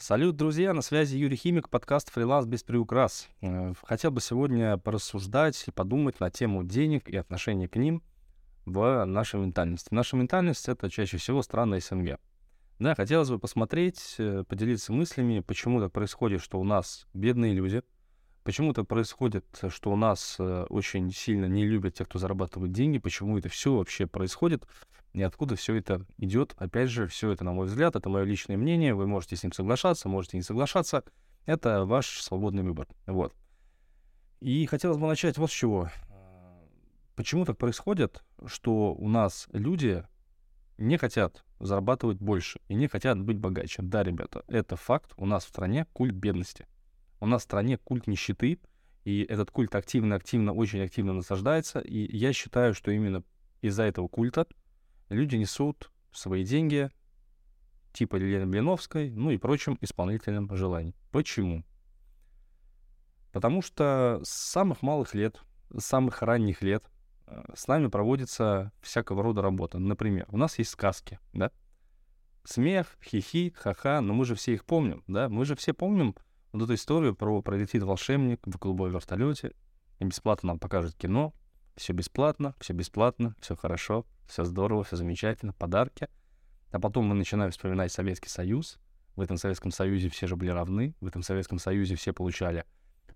Салют, друзья, на связи Юрий Химик, подкаст «Фриланс без приукрас». Э, хотел бы сегодня порассуждать и подумать на тему денег и отношения к ним в нашей ментальности. Наша ментальность — это чаще всего страны СНГ. Да, хотелось бы посмотреть, э, поделиться мыслями, почему так происходит, что у нас бедные люди, почему так происходит, что у нас э, очень сильно не любят тех, кто зарабатывает деньги, почему это все вообще происходит, и откуда все это идет. Опять же, все это, на мой взгляд, это мое личное мнение, вы можете с ним соглашаться, можете не соглашаться, это ваш свободный выбор. Вот. И хотелось бы начать вот с чего. Почему так происходит, что у нас люди не хотят зарабатывать больше и не хотят быть богаче? Да, ребята, это факт. У нас в стране культ бедности. У нас в стране культ нищеты, и этот культ активно-активно, очень активно насаждается. И я считаю, что именно из-за этого культа люди несут свои деньги типа Елены Блиновской, ну и прочим исполнителям желаний. Почему? Потому что с самых малых лет, с самых ранних лет э, с нами проводится всякого рода работа. Например, у нас есть сказки, да? Смех, хихи, ха-ха, но мы же все их помним, да? Мы же все помним вот эту историю про «Пролетит волшебник в голубой вертолете», и бесплатно нам покажут кино, все бесплатно, все бесплатно, все хорошо, все здорово, все замечательно, подарки. А потом мы начинаем вспоминать Советский Союз. В этом Советском Союзе все же были равны, в этом Советском Союзе все получали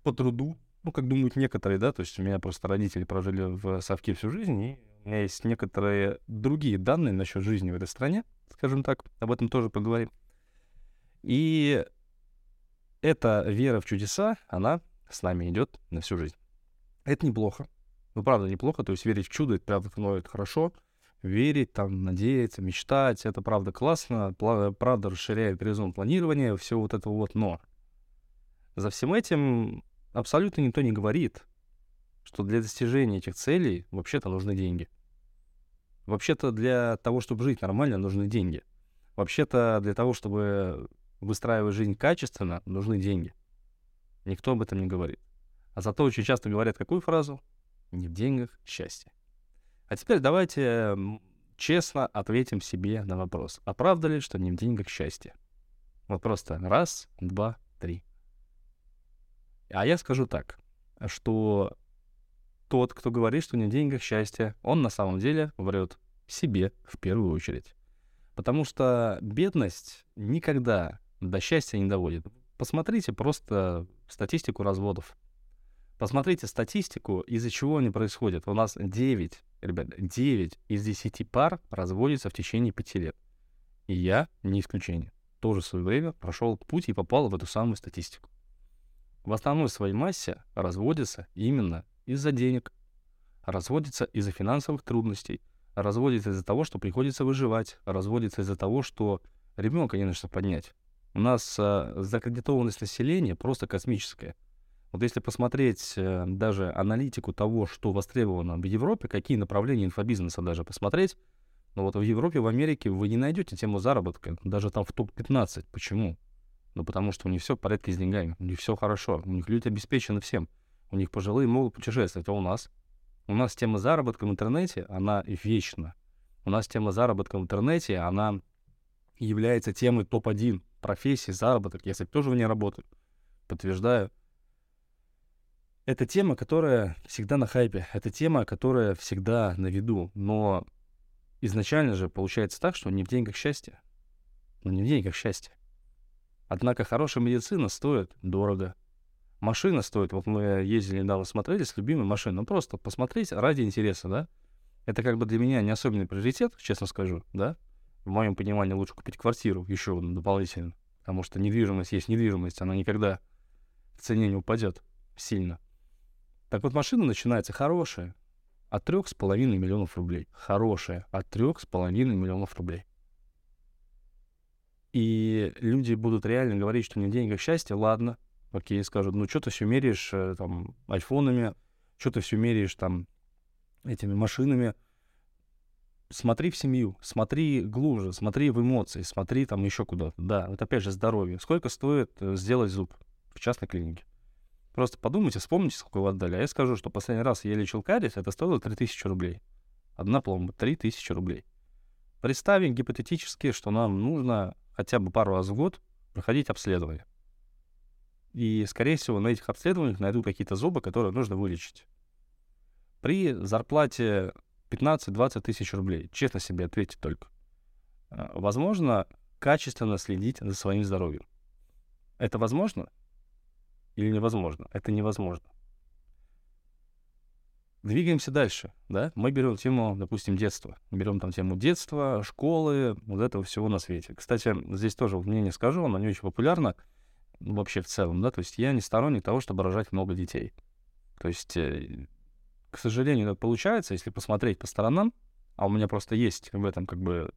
по труду, ну, как думают некоторые, да, то есть у меня просто родители прожили в Совке всю жизнь, и у меня есть некоторые другие данные насчет жизни в этой стране, скажем так, об этом тоже поговорим. И эта вера в чудеса, она с нами идет на всю жизнь. Это неплохо. Ну, правда, неплохо. То есть верить в чудо, это правда, ну, это хорошо. Верить, там, надеяться, мечтать, это правда классно. Правда расширяет горизонт планирования, все вот это вот. Но за всем этим абсолютно никто не говорит, что для достижения этих целей вообще-то нужны деньги. Вообще-то для того, чтобы жить нормально, нужны деньги. Вообще-то для того, чтобы выстраивать жизнь качественно, нужны деньги. Никто об этом не говорит. А зато очень часто говорят какую фразу? Не в деньгах счастье. А теперь давайте честно ответим себе на вопрос. А правда ли, что не в деньгах счастье? Вот просто раз, два, три. А я скажу так, что тот, кто говорит, что не в деньгах счастье, он на самом деле врет себе в первую очередь. Потому что бедность никогда до счастья не доводит. Посмотрите просто статистику разводов. Посмотрите статистику, из-за чего они происходят. У нас 9, ребят, 9 из 10 пар разводятся в течение 5 лет. И я не исключение. Тоже в свое время прошел путь и попал в эту самую статистику. В основной своей массе разводятся именно из-за денег, разводятся из-за финансовых трудностей, разводятся из-за того, что приходится выживать, разводятся из-за того, что ребенка не на что поднять. У нас э, закредитованность населения просто космическая. Вот если посмотреть э, даже аналитику того, что востребовано в Европе, какие направления инфобизнеса даже посмотреть, ну вот в Европе, в Америке вы не найдете тему заработка, даже там в топ-15. Почему? Ну потому что у них все в порядке с деньгами, у них все хорошо, у них люди обеспечены всем, у них пожилые могут путешествовать, а у нас? У нас тема заработка в интернете, она вечна. У нас тема заработка в интернете, она является темой топ-1 профессии, заработок. Я, кстати, тоже в ней работаю. Подтверждаю. Это тема, которая всегда на хайпе. Это тема, которая всегда на виду. Но изначально же получается так, что не в деньгах счастье. Ну, не в деньгах счастье. Однако хорошая медицина стоит дорого. Машина стоит, вот мы ездили недавно, смотрели с любимой машиной, ну просто посмотреть ради интереса, да? Это как бы для меня не особенный приоритет, честно скажу, да? В моем понимании лучше купить квартиру еще дополнительно, потому что недвижимость есть недвижимость, она никогда в цене не упадет сильно. Так вот, машина начинается хорошая, от трех с половиной миллионов рублей. Хорошая, от трех с половиной миллионов рублей. И люди будут реально говорить, что не в деньгах счастье, ладно, окей, скажут, ну что ты все меряешь э, там айфонами, что ты все меряешь там этими машинами. Смотри в семью, смотри глубже, смотри в эмоции, смотри там еще куда-то. Да, вот опять же здоровье. Сколько стоит э, сделать зуб в частной клинике? Просто подумайте, вспомните, сколько вы отдали. А я скажу, что последний раз я лечил кариес, это стоило 3000 рублей. Одна пломба, 3000 рублей. Представим гипотетически, что нам нужно хотя бы пару раз в год проходить обследование. И, скорее всего, на этих обследованиях найдут какие-то зубы, которые нужно вылечить. При зарплате 15-20 тысяч рублей, честно себе ответьте только, а, возможно качественно следить за своим здоровьем. Это возможно или невозможно? Это невозможно. Двигаемся дальше, да? Мы берем тему, допустим, детства. Берем там тему детства, школы, вот этого всего на свете. Кстати, здесь тоже мнение скажу, оно не очень популярно вообще в целом, да? То есть я не сторонник того, чтобы рожать много детей. То есть, э, к сожалению, это получается, если посмотреть по сторонам, а у меня просто есть в этом как бы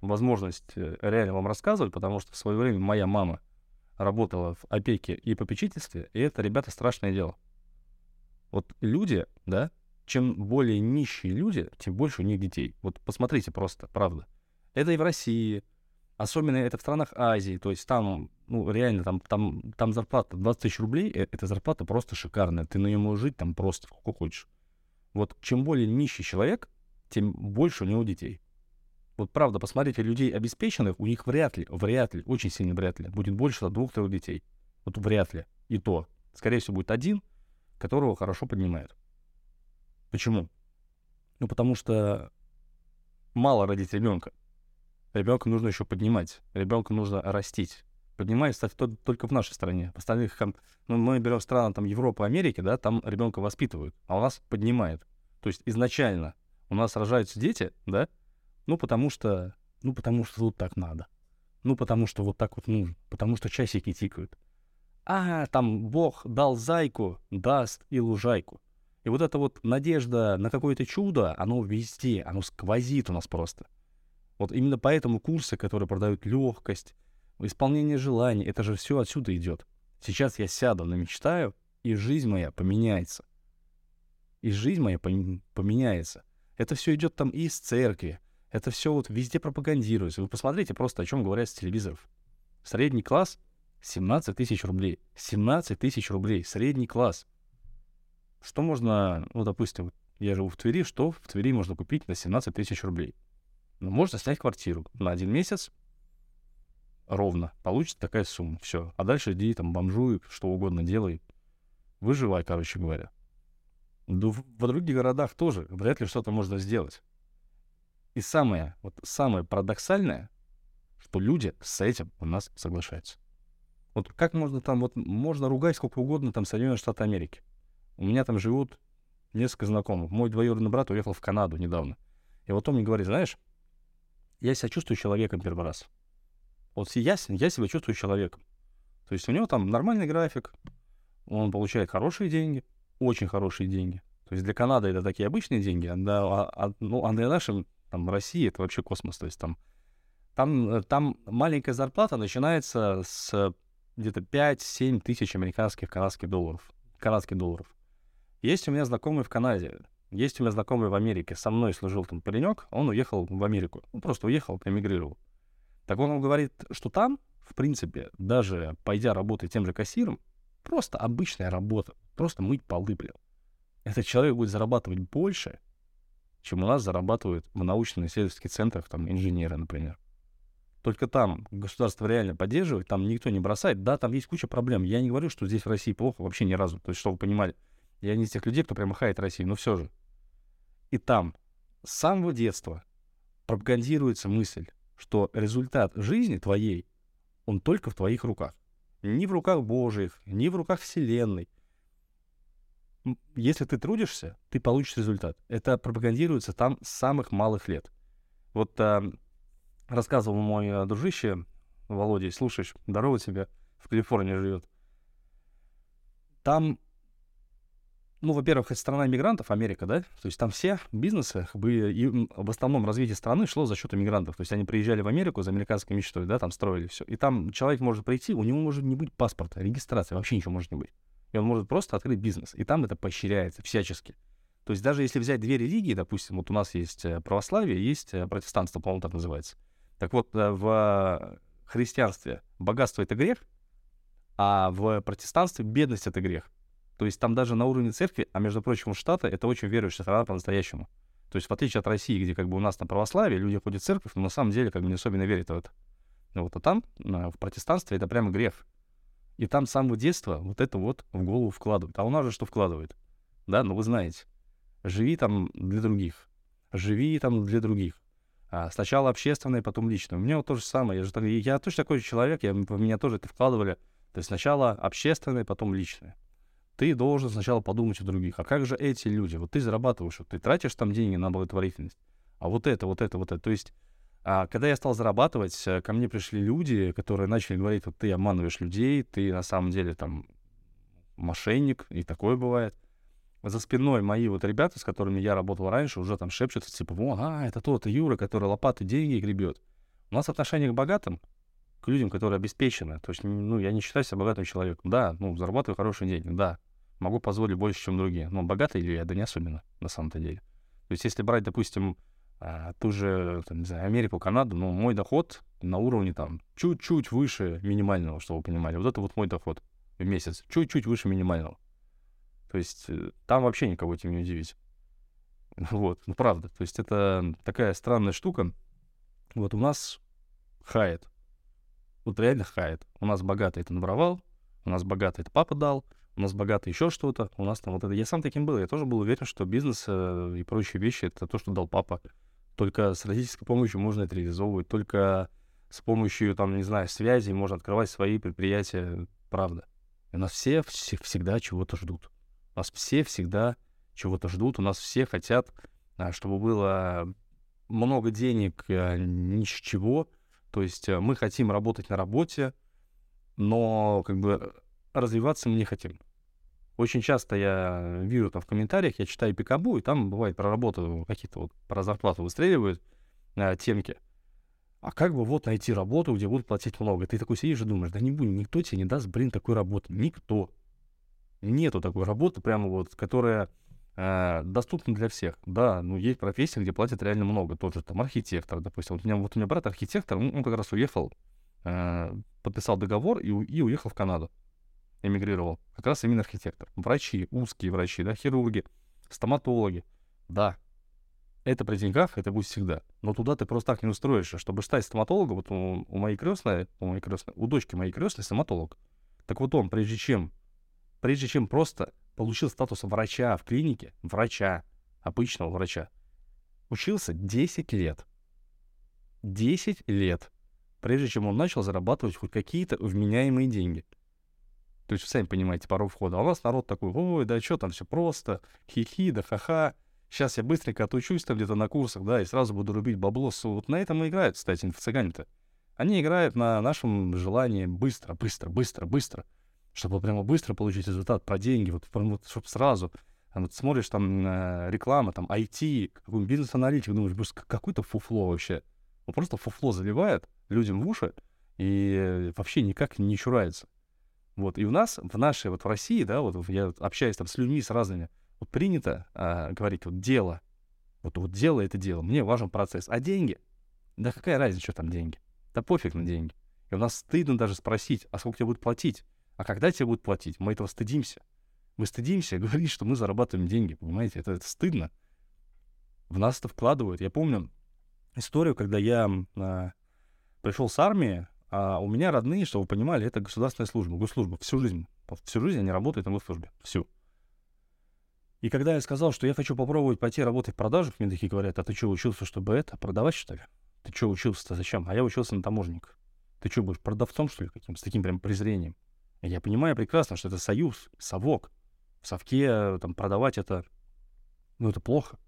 возможность э, реально вам рассказывать, потому что в свое время моя мама работала в опеке и попечительстве, и это, ребята, страшное дело. Вот люди, да, чем более нищие люди, тем больше у них детей. Вот посмотрите просто, правда. Это и в России, особенно это в странах Азии, то есть там, ну, реально, там, там, там зарплата 20 тысяч рублей, э, эта зарплата просто шикарная, ты на нее можешь жить там просто сколько хочешь. Вот чем более нищий человек, тем больше у него детей. Вот правда, посмотрите, людей обеспеченных, у них вряд ли, вряд ли, очень сильно вряд ли, будет больше двух-трех детей. Вот вряд ли. И то. Скорее всего, будет один, которого хорошо поднимают. Почему? Ну, потому что мало родить ребенка. Ребенка нужно еще поднимать. Ребенка нужно растить. Поднимать, кстати, только в нашей стране. В остальных, ну, мы берем страны там Европы, Америки, да, там ребенка воспитывают, а у нас поднимают. То есть изначально у нас рожаются дети, да, ну, потому что, ну, потому что тут так надо. Ну, потому что вот так вот нужно. Потому что часики тикают. А, там Бог дал зайку, даст и лужайку. И вот эта вот надежда на какое-то чудо, оно везде, оно сквозит у нас просто. Вот именно поэтому курсы, которые продают легкость, исполнение желаний, это же все отсюда идет. Сейчас я сяду, намечтаю, и жизнь моя поменяется. И жизнь моя поменяется. Это все идет там и из церкви. Это все вот везде пропагандируется. Вы посмотрите просто, о чем говорят с телевизоров. Средний класс 17 тысяч рублей. 17 тысяч рублей. Средний класс. Что можно, ну, допустим, я живу в Твери, что в Твери можно купить на 17 тысяч рублей? Ну, можно снять квартиру на один месяц, ровно, получится такая сумма, все. А дальше иди там бомжуй, что угодно делай, выживай, короче говоря. Да во других городах тоже вряд ли что-то можно сделать. И самое, вот самое парадоксальное, что люди с этим у нас соглашаются. Вот как можно там, вот можно ругать сколько угодно там Соединенные Штаты Америки. У меня там живут несколько знакомых. Мой двоюродный брат уехал в Канаду недавно. И вот он мне говорит, знаешь, я себя чувствую человеком первый раз. Вот я, я себя чувствую человеком. То есть у него там нормальный график, он получает хорошие деньги, очень хорошие деньги. То есть для Канады это такие обычные деньги, а, а, а, ну, а для нашей там, России это вообще космос. То есть там, там, э, там маленькая зарплата начинается с где-то 5-7 тысяч американских канадских долларов. Канадских долларов. Есть у меня знакомый в Канаде, есть у меня знакомый в Америке. Со мной служил там паренек, он уехал в Америку. Он просто уехал, эмигрировал. Так он говорит, что там, в принципе, даже пойдя работать тем же кассиром, просто обычная работа, просто мыть полы, блин. Этот человек будет зарабатывать больше, чем у нас зарабатывают в научно-исследовательских центрах там инженеры, например. Только там государство реально поддерживает, там никто не бросает. Да, там есть куча проблем. Я не говорю, что здесь в России плохо вообще ни разу. То есть, чтобы вы понимали, я не из тех людей, кто прямо хает Россию, но все же. И там с самого детства пропагандируется мысль, что результат жизни твоей, он только в твоих руках. Не в руках Божьих, не в руках Вселенной. Если ты трудишься, ты получишь результат. Это пропагандируется там с самых малых лет. Вот а, рассказывал мой а, дружище Володя, слушаешь, здорово тебе, в Калифорнии живет. Там ну, во-первых, это страна иммигрантов, Америка, да, то есть там все бизнесы, и в основном развитие страны шло за счет иммигрантов, то есть они приезжали в Америку за американской мечтой, да, там строили все, и там человек может прийти, у него может не быть паспорта, регистрации, вообще ничего может не быть, и он может просто открыть бизнес, и там это поощряется всячески. То есть даже если взять две религии, допустим, вот у нас есть э, православие, есть э, протестанство, по-моему, так называется. Так вот, э, в христианстве богатство — это грех, а в протестанстве бедность — это грех. То есть там даже на уровне церкви, а между прочим, у штата это очень верующая страна по-настоящему. То есть в отличие от России, где как бы у нас на православие люди ходят в церковь, но на самом деле как бы не особенно верят в это. Вот, а там, в протестанстве, это прямо грех. И там с самого детства вот это вот в голову вкладывают. А у нас же что вкладывает? Да, ну вы знаете. Живи там для других. Живи там для других. А сначала общественное, потом личное. У меня вот то же самое. Я, же, я точно такой же человек, я, меня тоже это вкладывали. То есть сначала общественное, потом личное. Ты должен сначала подумать о других. А как же эти люди? Вот ты зарабатываешь, вот ты тратишь там деньги на благотворительность. А вот это, вот это, вот это. То есть а когда я стал зарабатывать, э, ко мне пришли люди, которые начали говорить, вот ты обманываешь людей, ты на самом деле там мошенник, и такое бывает. За спиной мои вот ребята, с которыми я работал раньше, уже там шепчутся, типа, о, а, это тот Юра, который лопаты деньги гребет. У нас отношение к богатым, к людям, которые обеспечены. То есть, ну, я не считаю себя богатым человеком. Да, ну, зарабатываю хорошие деньги, да. Могу позволить больше, чем другие. Но богатый ли я? Да не особенно, на самом-то деле. То есть, если брать, допустим, а, ту же, там, не знаю, Америку, Канаду, ну, мой доход на уровне там чуть-чуть выше минимального, чтобы вы понимали. Вот это вот мой доход в месяц, чуть-чуть выше минимального. То есть э, там вообще никого этим не удивить. Вот, ну правда. То есть это такая странная штука. Вот у нас хает. Вот реально хает. У нас богатый это набровал, у нас богатый это папа дал, у нас богатый еще что-то, у нас там вот это. Я сам таким был, я тоже был уверен, что бизнес э, и прочие вещи это то, что дал папа. Только с родительской помощью можно это реализовывать, только с помощью, там, не знаю, связей можно открывать свои предприятия, правда. И нас все, все всегда чего-то ждут. У нас все всегда чего-то ждут, у нас все хотят, а, чтобы было много денег, а, ни с чего. То есть э, мы хотим работать на работе, но как бы развиваться мы не хотим. Очень часто я вижу там в комментариях, я читаю Пикабу, и там бывает про работу какие-то вот про зарплату выстреливают э, темки. А как бы вот найти работу, где будут платить много? Ты такой сидишь и думаешь, да не будет, никто тебе не даст, блин, такой работы. Никто. Нету такой работы, прямо вот, которая э, доступна для всех. Да, ну есть профессии, где платят реально много. Тот же там архитектор, допустим. Вот у меня, вот у меня брат архитектор, он, он как раз уехал, э, подписал договор и, и уехал в Канаду эмигрировал, как раз именно архитектор. Врачи, узкие врачи, да, хирурги, стоматологи. Да, это при деньгах, это будет всегда. Но туда ты просто так не устроишься. Чтобы стать стоматологом, вот у, у моей крестной, у моей крестной, у дочки моей крестной стоматолог. Так вот он, прежде чем, прежде чем просто получил статус врача в клинике, врача, обычного врача, учился 10 лет. 10 лет, прежде чем он начал зарабатывать хоть какие-то вменяемые деньги. То есть, сами понимаете, порог входа. А у вас народ такой, ой, да что там все просто, хихи, да ха-ха. Сейчас я быстренько отучусь там где-то на курсах, да, и сразу буду рубить бабло. Вот на этом и играют, кстати, инфо-цыгане-то. Они играют на нашем желании быстро, быстро, быстро, быстро. Чтобы прямо быстро получить результат по деньги, вот, вот чтобы сразу. А вот смотришь там э, реклама, там IT, какой бизнес-аналитик, думаешь, боже, какой-то фуфло вообще. Он просто фуфло заливает людям в уши и вообще никак не чурается. Вот, и у нас, в нашей, вот в России, да, вот я общаюсь там с людьми, с разными, вот принято а, говорить, вот дело, вот, вот дело это дело, мне важен процесс, а деньги, да какая разница, что там деньги, да пофиг на деньги. И у нас стыдно даже спросить, а сколько тебе будут платить, а когда тебе будут платить, мы этого стыдимся. Мы стыдимся говорить, что мы зарабатываем деньги, понимаете, это, это стыдно. В нас это вкладывают. Я помню историю, когда я а, пришел с армии, а у меня родные, чтобы вы понимали, это государственная служба, госслужба. Всю жизнь. Всю жизнь они работают на госслужбе. Всю. И когда я сказал, что я хочу попробовать пойти работать в продажах, мне такие говорят, а ты что, учился, чтобы это, продавать, что ли? Ты что, учился-то зачем? А я учился на таможенник. Ты что, будешь продавцом, что ли, каким? С таким прям презрением. Я понимаю прекрасно, что это союз, совок. В совке э, там продавать это, ну, это плохо.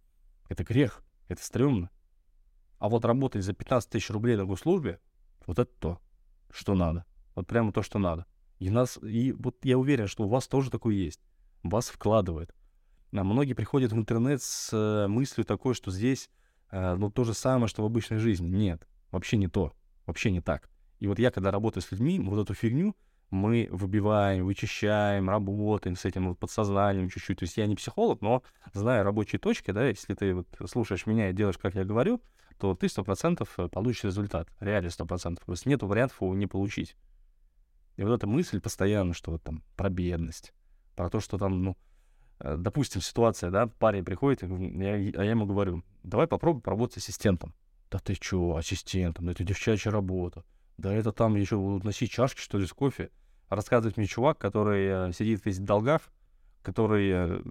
Это грех, это стрёмно. А вот работать за 15 тысяч рублей на госслужбе, вот это то что надо. Вот прямо то, что надо. И нас, и вот я уверен, что у вас тоже такое есть. Вас вкладывает. А многие приходят в интернет с э, мыслью такой, что здесь э, ну то же самое, что в обычной жизни. Нет, вообще не то. Вообще не так. И вот я, когда работаю с людьми, вот эту фигню мы выбиваем, вычищаем, работаем с этим вот подсознанием чуть-чуть. То есть я не психолог, но зная рабочие точки, да, если ты вот слушаешь меня и делаешь, как я говорю, то ты сто процентов э, получишь результат. Реально сто процентов. Просто нету вариантов его не получить. И вот эта мысль постоянно, что вот там про бедность, про то, что там, ну, э, допустим, ситуация, да, парень приходит, я, а я ему говорю, давай попробуй поработать ассистентом. Да ты чё, ассистентом, это девчачья работа. Да это там еще носить чашки, что ли, с кофе. Рассказывает мне чувак, который э, сидит весь в долгах, который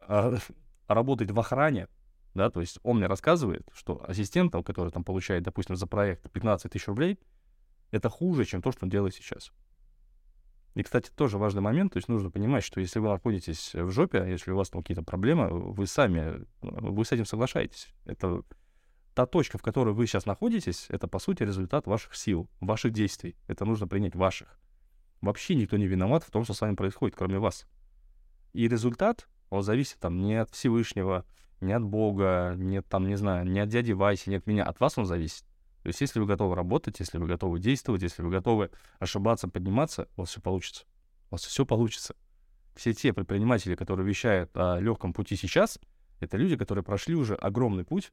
а, работает в охране, да, то есть он мне рассказывает, что ассистентом, который там получает, допустим, за проект 15 тысяч рублей, это хуже, чем то, что он делает сейчас. И, кстати, тоже важный момент, то есть нужно понимать, что если вы находитесь в жопе, если у вас там какие-то проблемы, вы сами, вы с этим соглашаетесь. Это та точка, в которой вы сейчас находитесь, это, по сути, результат ваших сил, ваших действий. Это нужно принять ваших. Вообще никто не виноват в том, что с вами происходит, кроме вас. И результат, он зависит там не от Всевышнего, не от Бога, не там, не знаю, не от дяди Васи, не от меня. От вас он зависит. То есть если вы готовы работать, если вы готовы действовать, если вы готовы ошибаться, подниматься, у вас все получится. У вас все получится. Все те предприниматели, которые вещают о легком пути сейчас, это люди, которые прошли уже огромный путь,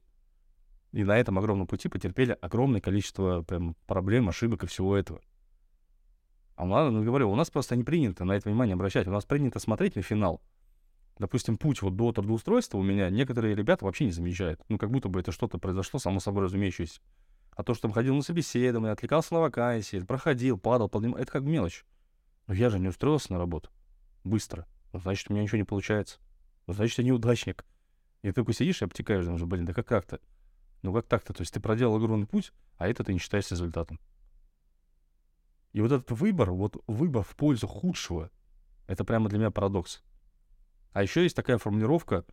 и на этом огромном пути потерпели огромное количество прям, проблем, ошибок и всего этого. А нас, ну, говорю, у нас просто не принято на это внимание обращать. У нас принято смотреть на финал. Допустим, путь вот до трудоустройства у меня некоторые ребята вообще не замечают. Ну, как будто бы это что-то произошло, само собой разумеющееся. А то, что он ходил на собеседование, отвлекался на вакансии, проходил, падал, поднимал, это как мелочь. Но я же не устроился на работу быстро. Ну, значит, у меня ничего не получается. Ну, значит, я неудачник. И ты такой сидишь и обтекаешь, думаешь, блин, да как так-то? Ну как так-то? То есть ты проделал огромный путь, а это ты не считаешь результатом. И вот этот выбор, вот выбор в пользу худшего, это прямо для меня парадокс. А еще есть такая формулировка,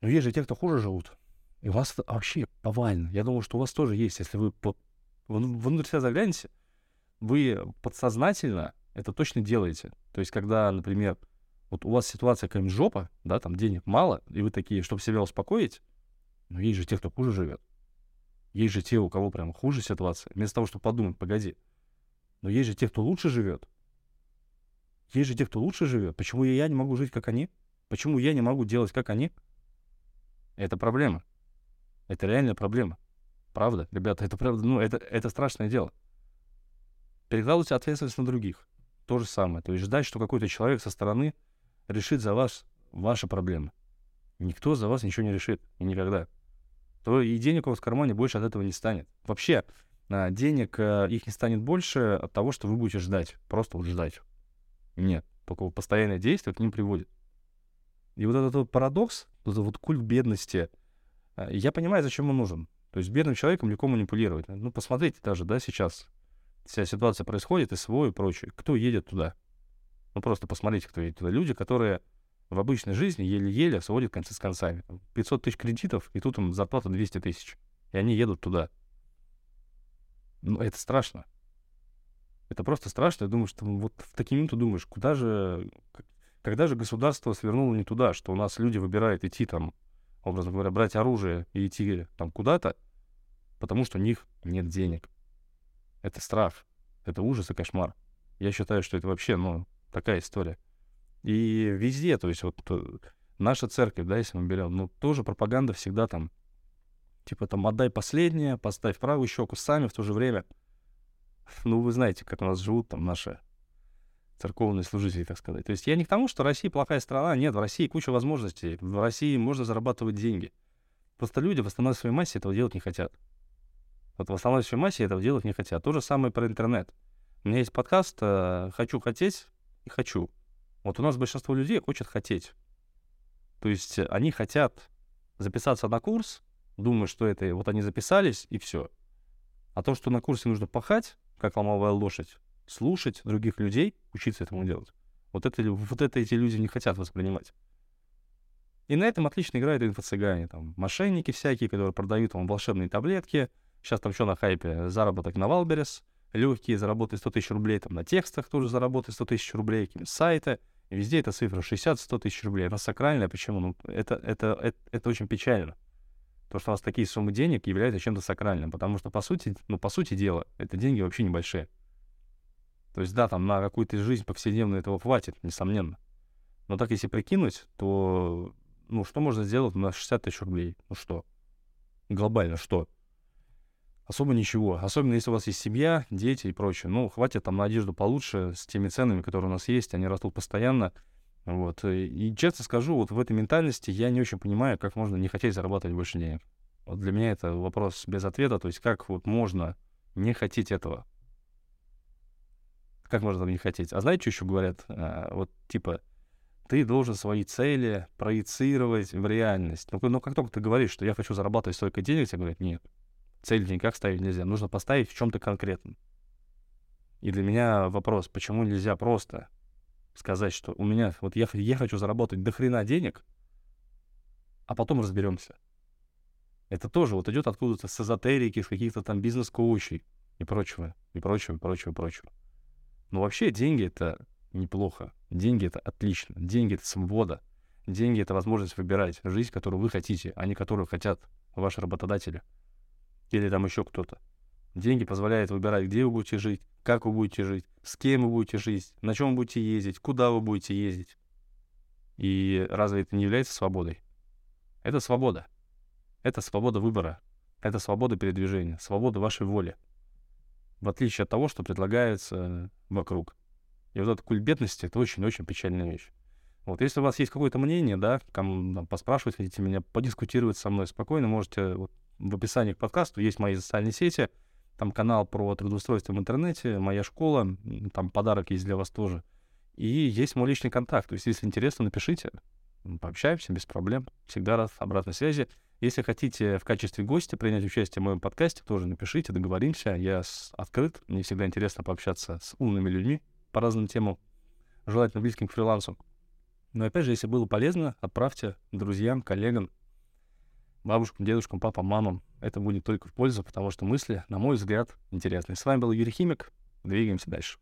ну есть же те, кто хуже живут. И у вас вообще повально. Я думаю, что у вас тоже есть. Если вы под... внутрь себя заглянете, вы подсознательно это точно делаете. То есть, когда, например, вот у вас ситуация какая-нибудь жопа, да, там денег мало, и вы такие, чтобы себя успокоить, но есть же те, кто хуже живет. Есть же те, у кого прям хуже ситуация. Вместо того, чтобы подумать, погоди. Но есть же те, кто лучше живет. Есть же те, кто лучше живет. Почему я не могу жить, как они? Почему я не могу делать, как они? Это проблема. Это реальная проблема. Правда, ребята, это правда, ну, это, это страшное дело. Перекладывать ответственность на других. То же самое. То есть ждать, что какой-то человек со стороны решит за вас ваши проблемы. Никто за вас ничего не решит. И никогда. То и денег у вас в кармане больше от этого не станет. Вообще, а, денег э, их не станет больше от того, что вы будете ждать. Просто вот ждать. Нет. Только постоянное действие к ним приводит. И вот этот вот парадокс, вот этот вот культ бедности — а, я понимаю, зачем он нужен. То есть бедным человеком легко манипулировать. Ну, посмотрите даже, да, сейчас вся ситуация происходит, и СВО и прочее. Кто едет туда? Ну, просто посмотрите, кто едет туда. Люди, которые в обычной жизни еле-еле сводят концы с концами. 500 тысяч кредитов, и тут им зарплата 200 тысяч. И они едут туда. Ну, это страшно. Это просто страшно. Я думаю, что вот в такие минуты думаешь, куда же... Когда же государство свернуло не туда, что у нас люди выбирают идти там образно говоря, брать оружие и идти там куда-то, потому что у них нет денег. Это страх, это ужас и кошмар. Я считаю, что это вообще, ну, такая история. И везде, то есть вот э, наша церковь, да, если мы берем, ну, тоже пропаганда всегда там, типа там, отдай последнее, поставь правую щеку сами в то же время. Ну, вы знаете, как у нас живут там наши церковные служители, так сказать. То есть я не к тому, что Россия плохая страна. Нет, в России куча возможностей. В России можно зарабатывать деньги. Просто люди в основной своей массе этого делать не хотят. Вот в основной своей массе этого делать не хотят. То же самое про интернет. У меня есть подкаст э, «Хочу хотеть» и «Хочу». Вот у нас большинство людей хочет хотеть. То есть они хотят записаться на курс, думая, что это вот они записались, и все. А то, что на курсе нужно пахать, как ломовая лошадь, слушать других людей, учиться этому делать. Вот это, вот это эти люди не хотят воспринимать. И на этом отлично играют инфо-цыгане. Там мошенники всякие, которые продают вам волшебные таблетки. Сейчас там что на хайпе? Заработок на Wildberries. Легкие, заработать 100 тысяч рублей. Там на текстах тоже заработать 100 тысяч рублей. Какие-то сайты. И везде эта цифра 60-100 тысяч рублей. Она сакральная. Почему? Ну, это, это, это, это очень печально. То, что у вас такие суммы денег являются чем-то сакральным. Потому что, по сути, ну, по сути дела, это деньги вообще небольшие. То есть, да, там на какую-то жизнь повседневную этого хватит, несомненно. Но так если прикинуть, то, ну, что можно сделать на 60 тысяч рублей? Ну что? Глобально что? Особо ничего. Особенно если у вас есть семья, дети и прочее. Ну, хватит там на одежду получше с теми ценами, которые у нас есть. Они растут постоянно. Вот. И честно скажу, вот в этой ментальности я не очень понимаю, как можно не хотеть зарабатывать больше денег. Вот для меня это вопрос без ответа. То есть как вот можно не хотеть этого. Как можно там не хотеть? А знаете, что еще говорят? А, вот типа, ты должен свои цели проецировать в реальность. Ну, ну, как только ты говоришь, что я хочу зарабатывать столько денег, тебе говорят, нет, цель никак ставить нельзя. Нужно поставить в чем-то конкретном. И для меня вопрос, почему нельзя просто сказать, что у меня, вот я, я хочу заработать до хрена денег, а потом разберемся. Это тоже вот идет откуда-то с эзотерики, с каких-то там бизнес-коучей и прочего, и прочего, и прочего, и прочего. Но вообще деньги — это неплохо. Деньги — это отлично. Деньги — это свобода. Деньги — это возможность выбирать жизнь, которую вы хотите, а не которую хотят ваши работодатели. Или там еще кто-то. Деньги позволяют выбирать, где вы будете жить, как вы будете жить, с кем вы будете жить, на чем вы будете ездить, куда вы будете ездить. И разве это не является свободой? Это свобода. Это свобода выбора. Это свобода передвижения, свобода вашей воли. В отличие от того, что предлагается вокруг. И вот эта культ бедности — это очень-очень печальная вещь. Вот, если у вас есть какое-то мнение, да, там, там, поспрашивать хотите меня, подискутировать со мной спокойно, можете вот, в описании к подкасту есть мои социальные сети, там канал про трудоустройство в интернете, моя школа, там подарок есть для вас тоже. И есть мой личный контакт. То есть, если интересно, напишите, пообщаемся без проблем. Всегда рад обратной связи. Если хотите в качестве гостя принять участие в моем подкасте, тоже напишите, договоримся. Я открыт. Мне всегда интересно пообщаться с умными людьми по разным темам, желательно близким к фрилансу. Но опять же, если было полезно, отправьте друзьям, коллегам, бабушкам, дедушкам, папам, мамам. Это будет только в пользу, потому что мысли, на мой взгляд, интересные. С вами был Юрий Химик. Двигаемся дальше.